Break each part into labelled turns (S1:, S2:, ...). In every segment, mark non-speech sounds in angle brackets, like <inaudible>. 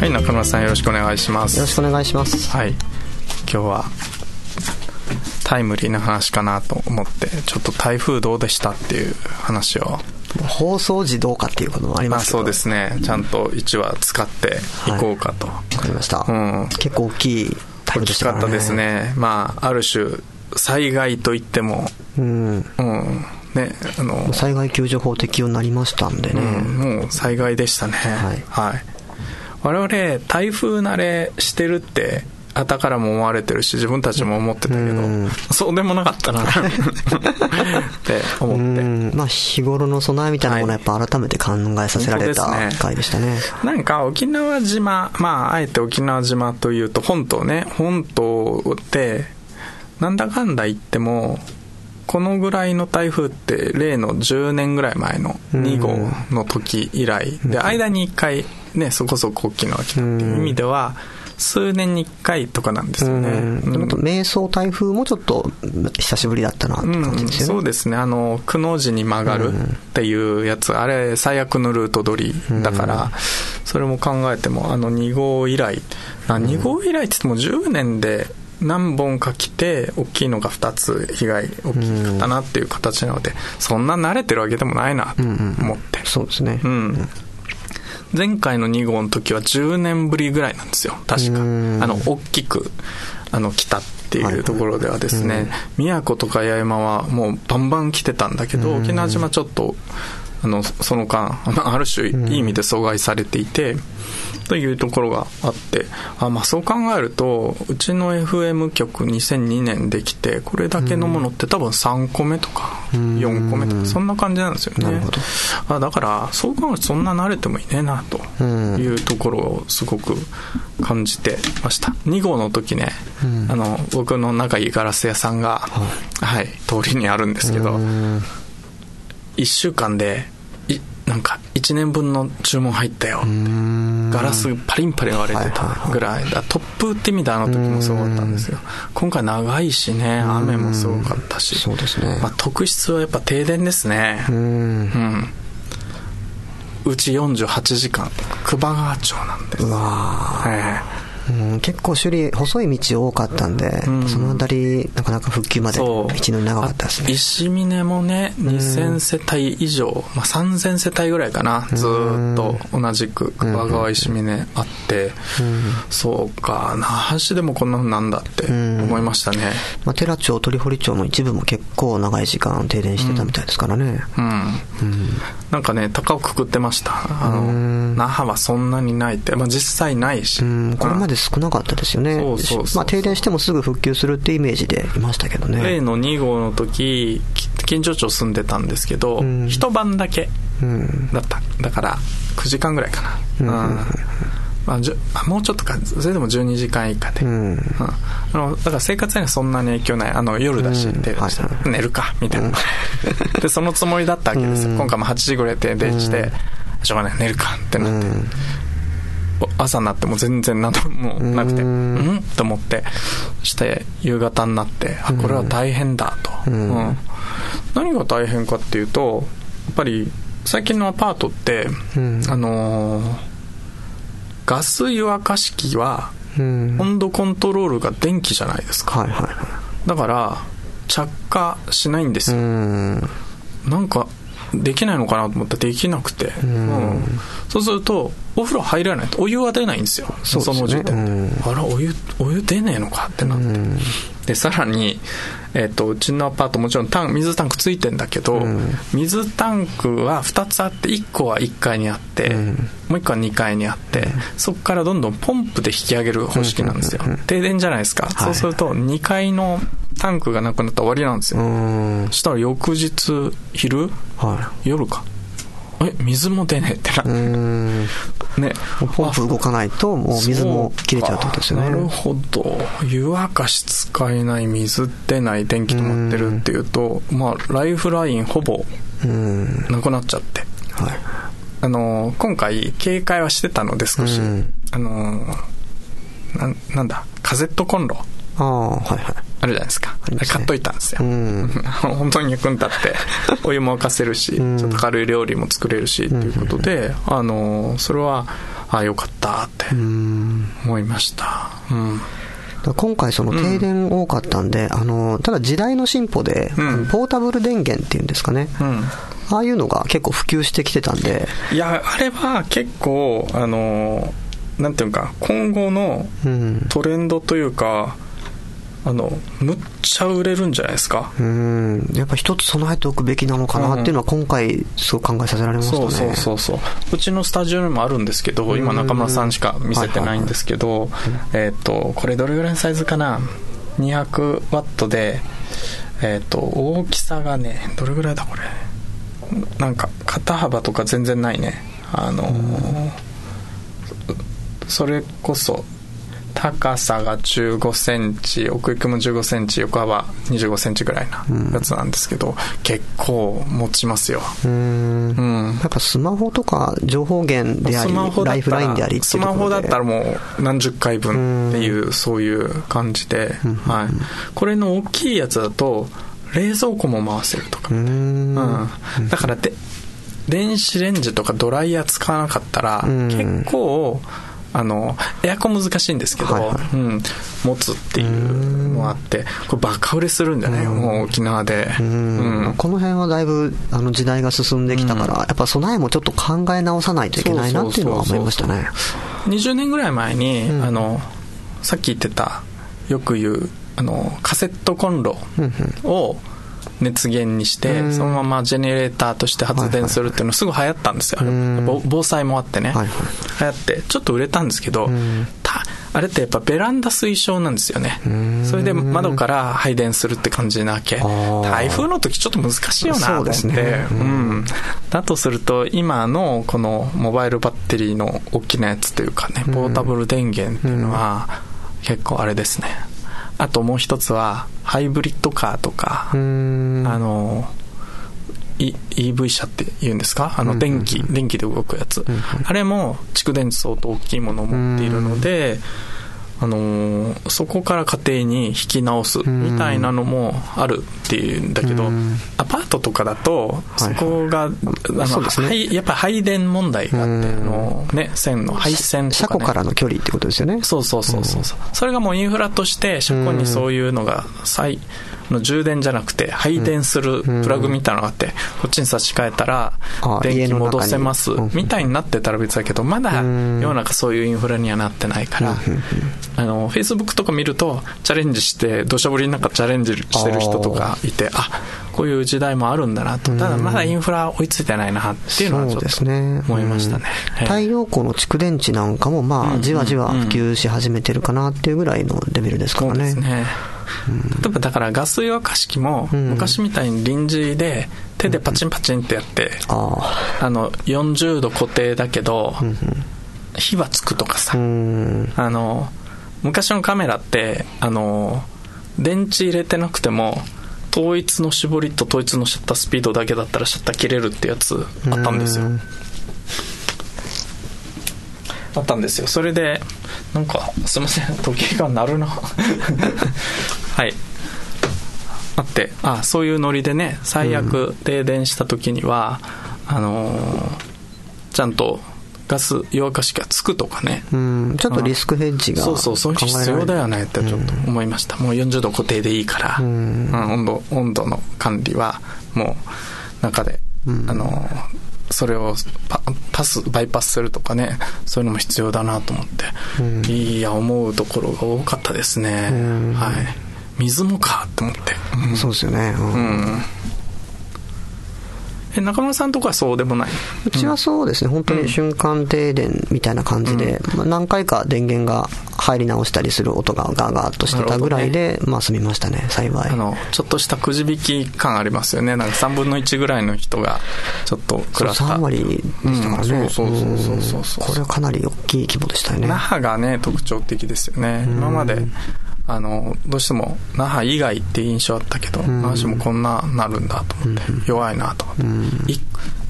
S1: はい中村さんよろしくお願いします。
S2: よろしくお願いします。
S1: はい。今日はタイムリーな話かなと思ってちょっと台風どうでしたっていう話を。
S2: 放送時どうかっていうこともあり
S1: ま
S2: すけど。
S1: そうですね。ちゃんと1話使っていこうかと、
S2: わかりました、
S1: うん。
S2: 結構大きい台
S1: 大
S2: 風でしたか
S1: ったですね。まあある種災害といっても。
S2: うん。
S1: うん。ねあの。
S2: 災害救助法適用になりましたんでね、
S1: うん、もう災害でしたね。
S2: はい
S1: 我々台風慣れしてるってあたからも思われてるし自分たちも思ってたけど、
S2: うん。
S1: そうでもなかったなって
S2: う
S1: 思って。
S2: ん。まあ日頃の備えみたいなものはやっぱ改めて考えさせられた回でしたね。
S1: なんか沖縄島まああえて沖縄島というと本島ね。本島ってなんだかんだ言ってもこのぐらいの台風って例の10年ぐらい前の2号の時以来で間に1回ねそこそこ大きいのが来たっていう意味では数年に1回とかなんですよね。
S2: うん。と迷走台風もちょっと久しぶりだったなって感じですよね、
S1: そうですね。あのくの字に曲がるっていうやつ、あれ最悪のルート取りだから、それも考えてもあの2号以来。な2号以来って言っても10年で何本か来て大きいのが2つ被害大きかったなっていう形なので、そんな慣れてるわけでもないなと思って、
S2: そうですね、
S1: うん前回の2号の時は10年ぶりぐらいなんですよ。確か。あ
S2: うん。
S1: の大きくあの来たっていうところではですね、宮古とか八重山はもうバンバン来てたんだけど、沖縄島ちょっとあのその間まあ <laughs> ある種いい意味で阻害されていて、というところがあってあ、まあ、そう考えるとうちの FM 局2002年できてこれだけのものって多分3個目とか4個目とかそんな感じなんですよね。あだからそう考えるとそんな慣れてもいねえなというところをすごく感じてました。2号の時ね、あの僕の仲いいガラス屋さんが、はい、通りにあるんですけど1週間でいなんか1年分の注文入ったよガラスパリンパリン割れてたぐらい。だ突風って意味であの時もすごかったんですよ。今回長いしね雨もすごかったし。
S2: そうですね。
S1: まあ、特質はやっぱ停電ですね。
S2: うん。
S1: うち48時間久保川町なんです。
S2: うわ
S1: え
S2: ーうん結構種類細い道多かったんで、
S1: ん。
S2: そのあたりなかなか復旧まで道のり長かったですね。
S1: 石峰もね2000世帯以上、まあ、3000世帯ぐらいかなずーっと同じく久保川石峰あって、そうか那覇市でもこんなのなんだって思いましたね。
S2: まあ、寺町鳥堀町の一部も結構長い時間停電してたみたいですからね、
S1: うん、なんかね高をくくってました。あの那覇はそんなにないって、まあ、実際ないし、
S2: うん。これまで少なかったですよね、
S1: そうそう。そう
S2: まあ、停電してもすぐ復旧するってイメージでいましたけどね。
S1: 例の2号の時き近所町住んでたんですけど、
S2: ん。
S1: 一晩だけ
S2: うん。
S1: だった。だから9時間ぐらいかな、うん。まあ、あもうちょっとか。それでも12時間以下で、
S2: うん。
S1: うん。あのだから生活にはそんなに影響ない。あの夜だし、
S2: うん。
S1: 停電して
S2: はい。
S1: 寝るかみたいな、<laughs> でそのつもりだったわけですよ、今回も8時ぐらい停電して、しょうがない寝るかってなって、お朝になっても全然何と <laughs> もなくてうん。と思ってそして夕方になってあこれは大変だと、うん。何が大変かっていうとやっぱり最近のアパートって、
S2: うん。
S1: あのーガス湯沸かし器は
S2: うん。
S1: 温度コントロールが電気じゃないですか。
S2: はいはいは
S1: だから着火しないんです
S2: い
S1: よ、
S2: うん。
S1: なんかできないのかなと思ったらできなくて、うん。そうするとお風呂入らないとお湯は出ないんですよ。
S2: そね。
S1: の時点で、
S2: うん。
S1: あらお湯お湯出ねえのかってなって、でさらに、えっとうちのアパートもちろんタン水タンクついてんだけど、水タンクは2つあって1個は1階にあって、もう1個は2階にあって、そこからどんどんポンプで引き上げる方式なんですよ、停電じゃないですか、そうすると2階のタンクがなくなったら終わりなんですよ、
S2: うん。
S1: そしたら翌日昼？
S2: は
S1: 夜か。え水も出ねえってなって、
S2: いうん
S1: ね。
S2: ポンプ動かないと、もう水も切れちゃうってことですよね。
S1: なるほど。湯沸かし使えない、水出ない、電気止まってるっていうと、まあ、ライフラインほぼ、なくなっちゃって。はい。あの、今回、警戒はしてたので少し、あの、ななんだ、カセットコンロ。
S2: ああ、はいはい。
S1: あるじゃないですか。ね、買っといたんですよ。うん、<laughs> 本当に役に立って、<laughs> お湯も沸かせるし、ちょっと軽い料理も作れるし、ということで、あの、それは、ああ、よかったって思いました。うん
S2: 今回その停電多かったんで、うん、あの、ただ時代の進歩で、うん、ポータブル電源っていうんですかね。うん、ああいうのが結構普及してきてたんで。
S1: いや、あれは結構、あの、なんていうか、今後のトレンドというか、あのむっちゃ売れるんじゃないですか？
S2: うん。やっぱ一つ備えておくべきなのかなっていうのは今回すごく考えさせられましたね、うん、
S1: そうそうそう。うちのスタジオにもあるんですけど今中村さんしか見せてないんですけど、えっ、とこれどれぐらいのサイズかな？200ワットでえっ、ー、と大きさがねどれぐらいだこれ？なんか肩幅とか全然ないね。あのー、それこそ高さが15センチ奥行きも15センチ横幅25センチぐらいなやつなんですけど、うん、結構持ちますよ。うん。
S2: うん。やっぱスマホとか情報源でありライフラインであり
S1: スマホだったらもう何十回分っていうそういう感じで、はい、これの大きいやつだと冷蔵庫も回せるとか。うん、だからで電子レンジとかドライヤー使わなかったら結構あのエアコン難しいんですけど、はいはい、うん、持つっていうのがあってこれバカ売れするんじゃない？もう沖縄で、う
S2: ん、この辺はだいぶあの時代が進んできたから、やっぱ備えもちょっと考え直さないといけないなっていうのは思いましたね。
S1: 20年ぐらい前に、あのさっき言ってたよく言うあのカセットコンロを、うん熱源にして、そのままジェネレーターとして発電するっていうのすぐ流行ったんですよ。防災もあってね。はいはい、流行って、ちょっと売れたんですけど、あれってやっぱベランダ推奨なんですよね。それで窓から配電するって感じなわけ。台風の時ちょっと難しいよなと思って。ね、うん。だとすると、今のこのモバイルバッテリーの大きなやつというかね、ポータブル電源っていうのは、結構あれですね。あともう一つは、ハイブリッドカーとか、あの、EV 車って言うんですか？あの電気、電気で動くやつ。あれも蓄電池相当大きいものを持っているので、あのー、そこから家庭に引き直すみたいなのもあるっていうんだけど、アパートとかだと、そこが、やっぱ配電問題があって、あの、ね、線の配線とか、ね、
S2: 車庫からの距離ってことですよね。
S1: そうそうそうそう。それがもうインフラとして、車庫にそういうのが、再、の充電じゃなくて配電するプラグみたいなのがあって、こっちに差し替えたら電気戻せますみたいになってたら別だけどまだ世の中そういうインフラにはなってないからあのフェイスブックとか見るとチャレンジして土砂降りの中チャレンジしてる人とかいてあこういう時代もあるんだなと。ただまだインフラ追いついてないなっていうのはちょっと思いましたね。
S2: 太陽光の蓄電池なんかもまあじわじわ普及し始めてるかなっていうぐらいのレベルですからね
S1: 例えばだからガス湯沸かし器も昔みたいに臨時で手でパチンパチンってやって、あの40度固定だけど、火はつくとかさ、あの昔のカメラってあの電池入れてなくても統一の絞りと統一のシャッタースピードだけだったらシャッター切れるってやつあったんですよあったんですよ。それでなんかすいません時計が鳴るな。<laughs> はい。あって。あそういうノリでね最悪停電した時には、うん、あのー、ちゃんとガス湯沸かしがつくとかね、
S2: うん、ちょっとリスクヘッジが
S1: そうそうそう必要だよねってちょっと思いました、うん、もう40度固定でいいから、うん、温度温度の管理はもう中で、あのーそれをパスバイパスするとかねそういうのも必要だなと思って、うん、いや思うところが多かったですね、うん、はい。水もかと思って、
S2: うん、そうですよね、うん
S1: え中村さんとかはそうでもない？う
S2: ちはそうですね、本当に瞬間停電みたいな感じで、まあ、何回か電源が入り直したりする音がガーガーっとしてたぐらいで、まあ済みましたね、幸い。
S1: あの、ちょっとしたくじ引き感ありますよね。なんか3分の1ぐらいの人が、ちょっと食らった。
S2: 3割でしたからね。
S1: そうそうそうそうそう
S2: これはかなり大きい規模でしたよね。
S1: 那覇がね、特徴的ですよね。今まで、あの、どうしても、那覇以外って印象あったけど、那覇市もこんななるんだと思って、弱いなと思っ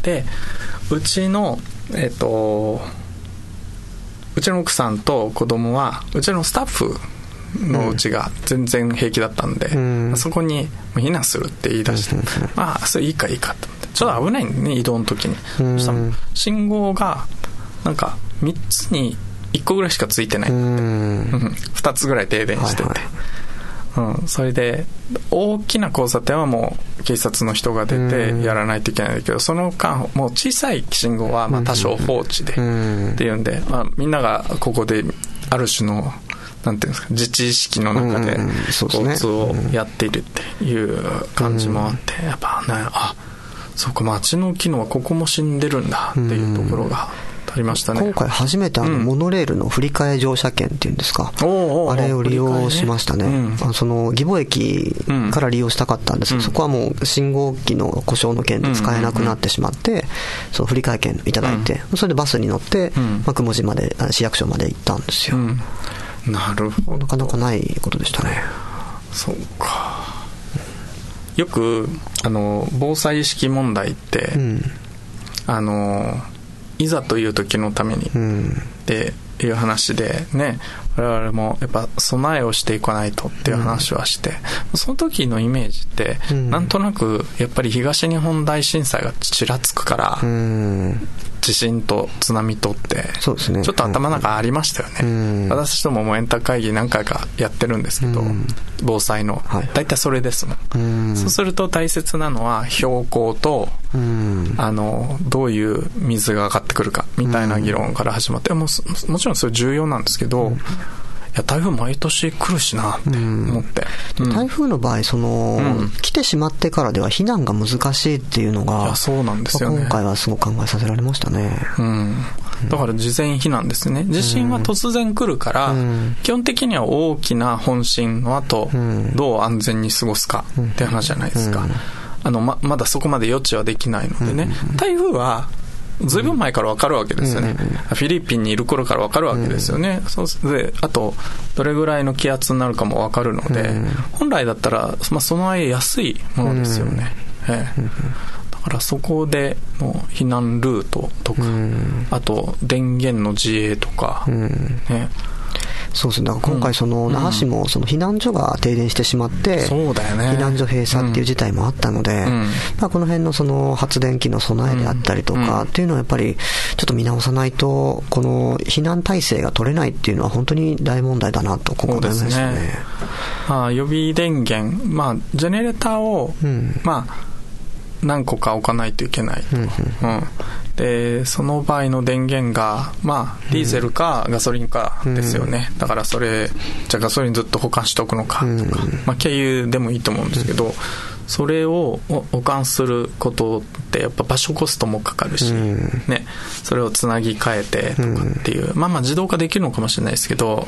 S1: て。で、うちの、えっ、と、うちの奥さんと子供は、うちのスタッフのうちが全然平気だったんで、
S2: うん
S1: そこに避難するって言い出して、まあ、それいいかいいかって思って。ちょっと危ないんでね、移動の時に。
S2: うん
S1: そしたら信号が、なんか、3つに1個ぐらいしかついてない。
S2: うん。
S1: うん2つぐらい停電してて、
S2: はい
S1: うん、それで大きな交差点はもう警察の人が出てやらないといけないけどその間もう小さい信号はまあ多少放置で、
S2: うん。
S1: っていうんで、まあ、みんながここである種のなんていうんですか自治意識の中で交通をやっているっていう感じもあって、やっぱねあそうか街の機能はここも死んでるんだっていうところがありましたね、
S2: 今回初めてあの、
S1: うん。
S2: モノレールの振り替え乗車券っていうんですか。あれを利用しましたね。
S1: ね。うん。
S2: その、義母駅から利用したかったんです。けど、
S1: うん。
S2: そこはもう信号機の故障の件で使えなくなってしまって、その振り替え券いただいて、それでバスに乗って、
S1: うん。
S2: まあ、雲寺まで、あ市役所まで行ったんですよ。
S1: うん。なるほど。
S2: なかなかないことでしたね。
S1: そうか。よくあの防災意識問題って、
S2: うん。
S1: あのいざという時のために
S2: うん。
S1: っていう話でね我々もやっぱ備えをしていかないとっていう話はして、その時のイメージって、
S2: うん
S1: なんとなくやっぱり東日本大震災がちらつくから、
S2: うん。
S1: 地震と津波とって
S2: そうですね。
S1: ちょっと頭の中ありましたよね、
S2: うん。
S1: 私とももうエンタ会議何回かやってるんですけど、
S2: うん。
S1: 防災の、
S2: はい。
S1: 大体それですもん、
S2: うん。
S1: そうすると大切なのは標高と
S2: うん。
S1: あのどういう水が上がってくるかみたいな議論から始まって、ももちろんそれ重要なんですけど、いや台風毎年来るしなって思って、うん。
S2: 台風の場合、その、
S1: うん。
S2: 来てしまってからでは避難が難しいっていうの
S1: い
S2: が
S1: や、そうなんですよね。
S2: 今回はすごく考えさせられましたね。
S1: うん、だから事前避難ですね。地震は突然来るから、
S2: うん。
S1: 基本的には大きな本震の後、
S2: うん。
S1: どう安全に過ごすかって話じゃないですか、あのままだそこまで予知はできないのでね、台風はずいぶん前から分かるわけですよね、フィリピンにいる頃から分かるわけですよね、そうであとどれぐらいの気圧になるかも分かるので、本来だったら、まあ、備えやすいものですよね、ええ。だからそこでの避難ルートとか、あと電源の自衛とか、ね、
S2: そうですね。だから今回その、那覇市もその避難所が停電してしまって、
S1: そうだよね。
S2: 避難所閉鎖っていう事態もあったので、
S1: ん。
S2: まあこの辺のその発電機の備えであったりとかっていうのはやっぱりちょっと見直さないと、この避難体制が取れないっていうのは本当に大問題だなと今回思いましたね。
S1: まあ、予備電源、まあ、ジェネレーターを、
S2: うん。
S1: まあ、何個か置かないといけないと。うんで、その場合の電源が、まあ、ディーゼルかガソリンかですよね。だからそれ、じゃあガソリンずっと保管しておくのかとか、まあ、経由でもいいと思うんですけど、それをお保管することってやっぱ場所コストもかかるし、ね、それをつなぎ替えてとかっていう、まあまあ自動化できるのかもしれないですけど、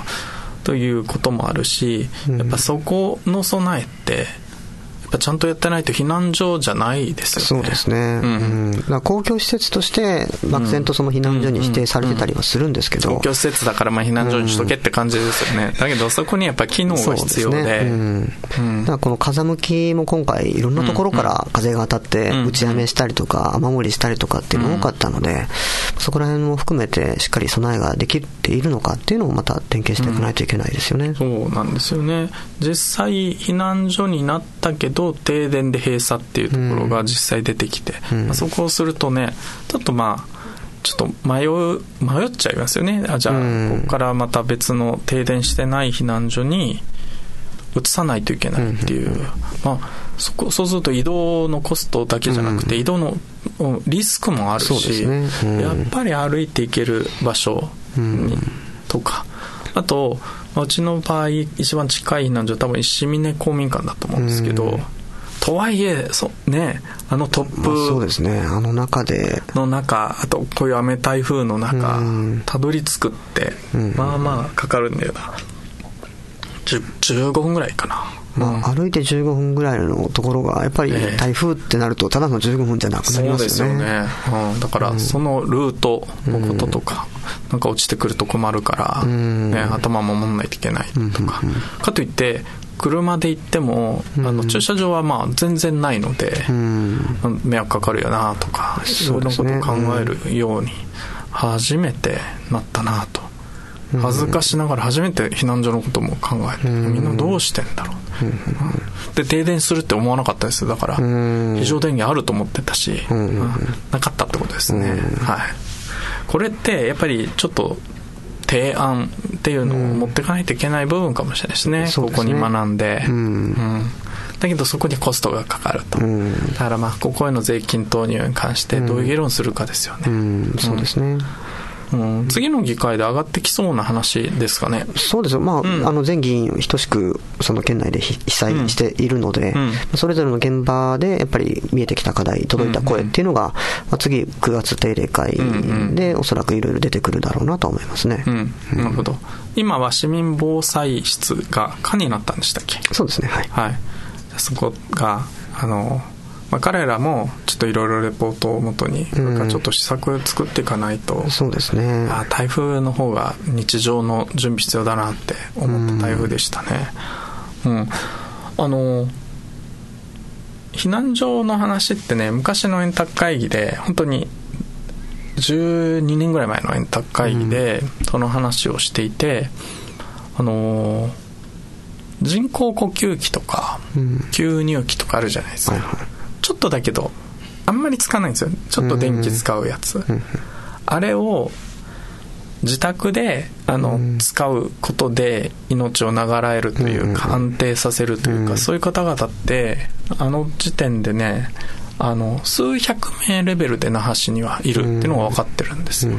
S1: ということもあるし、やっぱそこの備えって、ぱちゃんとやってないと避難所じゃないですよね。
S2: そうですね。うん。だから公共施設として、漠然とその避難所に指定されてたりはするんですけど、
S1: 公共施設だからまあ避難所にしとけって感じですよね。だけどそこにやっぱ機能が必要で。
S2: そうですね。うん。だからこの風向きも今回いろんなところから風が当たって
S1: うん
S2: 打ち雨したりとか雨漏りしたりとかっていうのが多かったので、そこら辺も含めてしっかり備えができているのかっていうのをまた点検していかないといけないですよね。
S1: そうなんですよね。実際避難所になったけど停電で閉鎖っていうところが実際出てきて、まあ、そこをするとね、ちょっとまあ、ちょっと迷う、迷っちゃいますよね。あじゃあ、ここからまた別の停電してない避難所に移さないといけないっていう。まあ、そこ、そうすると移動のコストだけじゃなくて、移動のうんリスクもあるし、
S2: ね。うん。
S1: やっぱり歩いていける場所に、とか、あと、まあうちの場合、一番近い避難所は多分石峰公民館だと思うんですけど、とはいえ、そね、あのトップ、まあ、
S2: そうですね、あの中で。
S1: の中、あとこういう雨台風の中、たどり着くって、まあまあかかるんだよな。15分ぐらいかな。
S2: まあ、歩いて15分ぐらいのところが、やっぱり台風ってなると、ただの15分じゃなくなりますよね。そうですよね。
S1: うん、だから、そのルートのこととか、うん、なんか落ちてくると困るから、ね、頭守んないといけないとか。かといって、車で行っても、あの駐車場はまあ全然ないので、迷惑かかるよなとか、そういうことを考えるように、初めてなったなと。恥ずかしながら初めて避難所のことも考えて、みんなどうしてんだろう、で停電するって思わなかったです。だから非常電源あると思ってたし、なかったってことですね、はい。これってやっぱりちょっと提案っていうのを持っていかないといけない部分かもしれないですね、ここに学んで、だけどそこにコストがかかると、だからまあここへの税金投入に関してどういう議論するかですよね、
S2: そうですね、
S1: うん、次の議会で上がってきそうな話ですかね。
S2: そうですまあ、うん、あの全議員等しくその県内で被災しているので、うん、それぞれの現場でやっぱり見えてきた課題、届いた声っていうのが、まあ、次9月定例会でおそらくいろいろ出てくるだろうなと思いますね。
S1: なるほど。今は市民防災室が課になったんでしたっけ？
S2: そうですね、はい。
S1: はい。そこが、あの、まあ、彼らもちょっといろいろレポートをもとに、ちょっと施策作っていかないと、
S2: そうですね。
S1: あ台風の方が日常の準備必要だなって思った台風でしたね。うん、あの避難所の話ってね昔の円卓会議で本当に12年ぐらい前の円卓会議でその話をしていて、あの人工呼吸器とか、吸入器とかあるじゃないですか、はいはいちょっとだけどあんまりつかないんですよ。ちょっと電気使うやつ、あれを自宅であの、使うことで命を長らえるというか、安定させるというか、そういう方々ってあの時点でねあの数百名レベルで那覇市にはいるっていうのが分かってるんです。よ、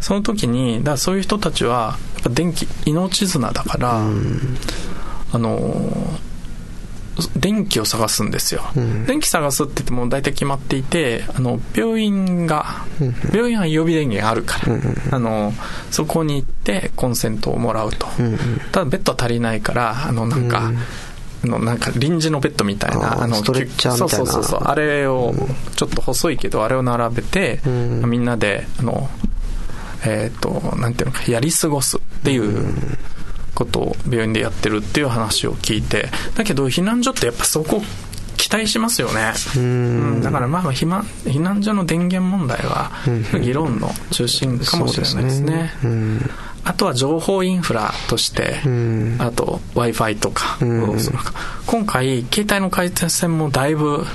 S1: その時にだからそういう人たちはやっぱ電気命綱だから、あの電気を探すんですよ、うん、電気探すって言っても大体決まっていてあの病院が、病院は予備電源あるから、うん、あのそこに行ってコンセントをもらうと、ただベッド足りないからあのなんか、のなんか臨時のベッドみたいな
S2: あのストレッチャーみたいな。
S1: そうそうそうあれをちょっと細いけどあれを並べて、みんなであのえっ、ー、となんていうのかやり過ごすっていう、ことを病院でやってるっていう話を聞いてだけど避難所ってやっぱそこ期待しますよね。うん、だからまあ避難避難所の電源問題は議論の中心かもしれないですね。すね。あとは情報インフラとして、あと w i f i とか。今回携帯の回線もだいぶ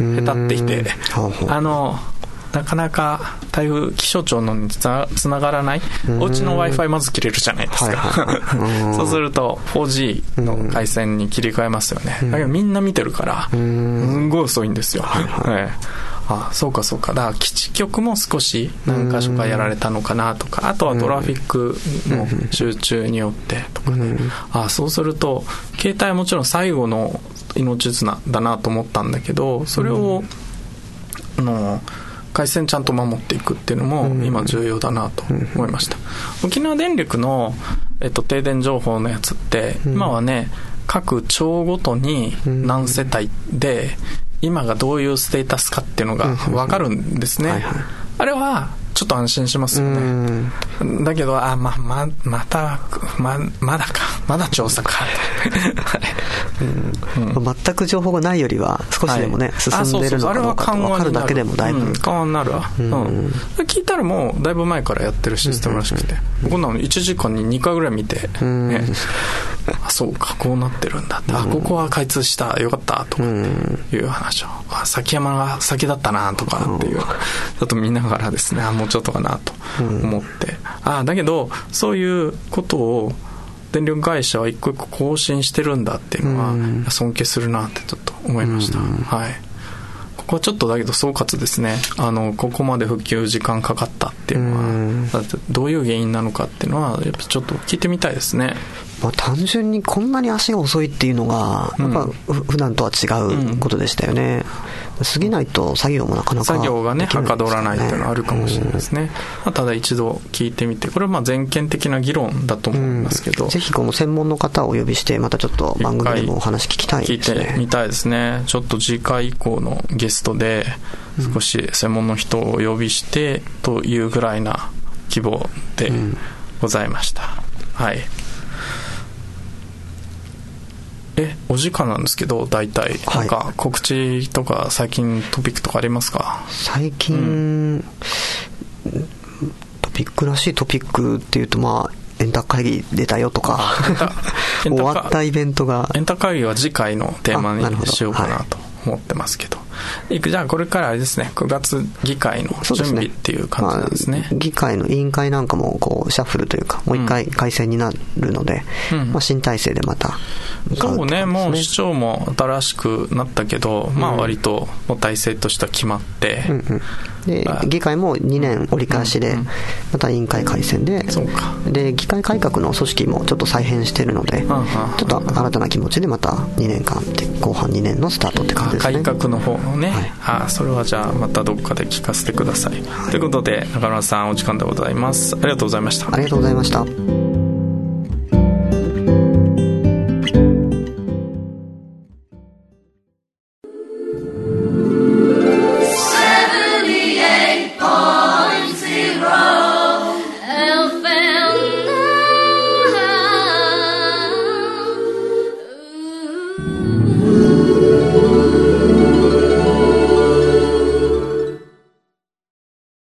S1: へたっていてあのなかなか台風気象庁のにつながらないお家の w i f i まず切れるじゃないですか、はいはい、<laughs> そうすると 4G の回線に切り替えますよね。だけどみんな見てるからすんごい遅いんですよ、はい、あそうかそうか。だから基地局も少し何箇所かやられたのかなとか。あとはトラフィックの集中によってとかね。あそうすると携帯はもちろん最後の命綱だなと思ったんだけどそれをあの回線ちゃんと守っていくっていうのも今重要だなと思いました、沖縄電力の、えっと、停電情報のやつって今はね各町ごとに何世帯で今がどういうステータスかっていうのが分かるんですね、あれはちょっと安心しますよね。だけど、あ、ま、ま、また、ま、まだか、まだ調査か。<laughs>
S2: うん、全く情報がないよりは、少しでもね、はい、進んでるのかどうか分かるだけでもだいぶ。
S1: 緩和になるわ、うん。聞いたらもう、だいぶ前からやってるシステムらしくて。こんなの1時間に2回ぐらい見て、ね、あ、そうか、こうなってるんだって。あ、ここは開通した、よかった、とかいう話を。あ、崎山が先だったな、とかっていう。ちょっと見ながらですね、あ、もうちょっとかな、と思って。あ、だけど、そういうことを、電力会社は一個一個更新してるんだっていうのは、尊敬するなってちょっと思いました。はい。ここはちょっとだけど総括ですね。あの、ここまで復旧時間かかったっていうのは、どういう原因なのかっていうのは、やっぱちょっと聞いてみたいですね。
S2: まあ、単純にこんなに足が遅いっていうのが、やっぱ、うん、普段とは違うことでしたよね。過ぎないと作業もなかなか、
S1: 作業がね、はかどらないっていうのはあるかもしれないですね。まあ、ただ一度聞いてみて、これはまあ全県的な議論だと思いますけど。
S2: ぜひこの専門の方をお呼びして、またちょっと番組でもお話聞きたいですね。
S1: 聞いてみたいですね。ちょっと次回以降のゲストで、少し専門の人をお呼びしてというぐらいな規模でございました。はい。え、お時間なんですけど、大体。なんか、告知とか、最近トピックとかありますか？
S2: 最近、うん、トピックらしいトピックっていうと、まあ、エンタ会議出たよとか、<laughs> 終わったイベントが。
S1: エンタ会議は次回のテーマにしようかなと思ってますけど。じゃあこれからあれですね、9月議会の準備っていう感じなんですね。すね
S2: まあ、議会の委員会なんかもこうシャッフルというか、もう一回改選になるので、うん、まあ、新体制でまた、
S1: ね、そうね、もう市長も新しくなったけど、まあ割ともう体制としては決まって、うんうん
S2: で議会も2年折り返しで、また委員会改選で、で議会改革の組織もちょっと再編してるので、ちょっと新たな気持ちでまた2年間で、後半2年のスタートって感じですね。
S1: 改革の方のね、はい、あそれはじゃあまたどっかで聞かせてください。はい、ということで、中村さんお時間でございます。ありがとうございました。
S2: ありがとうございました。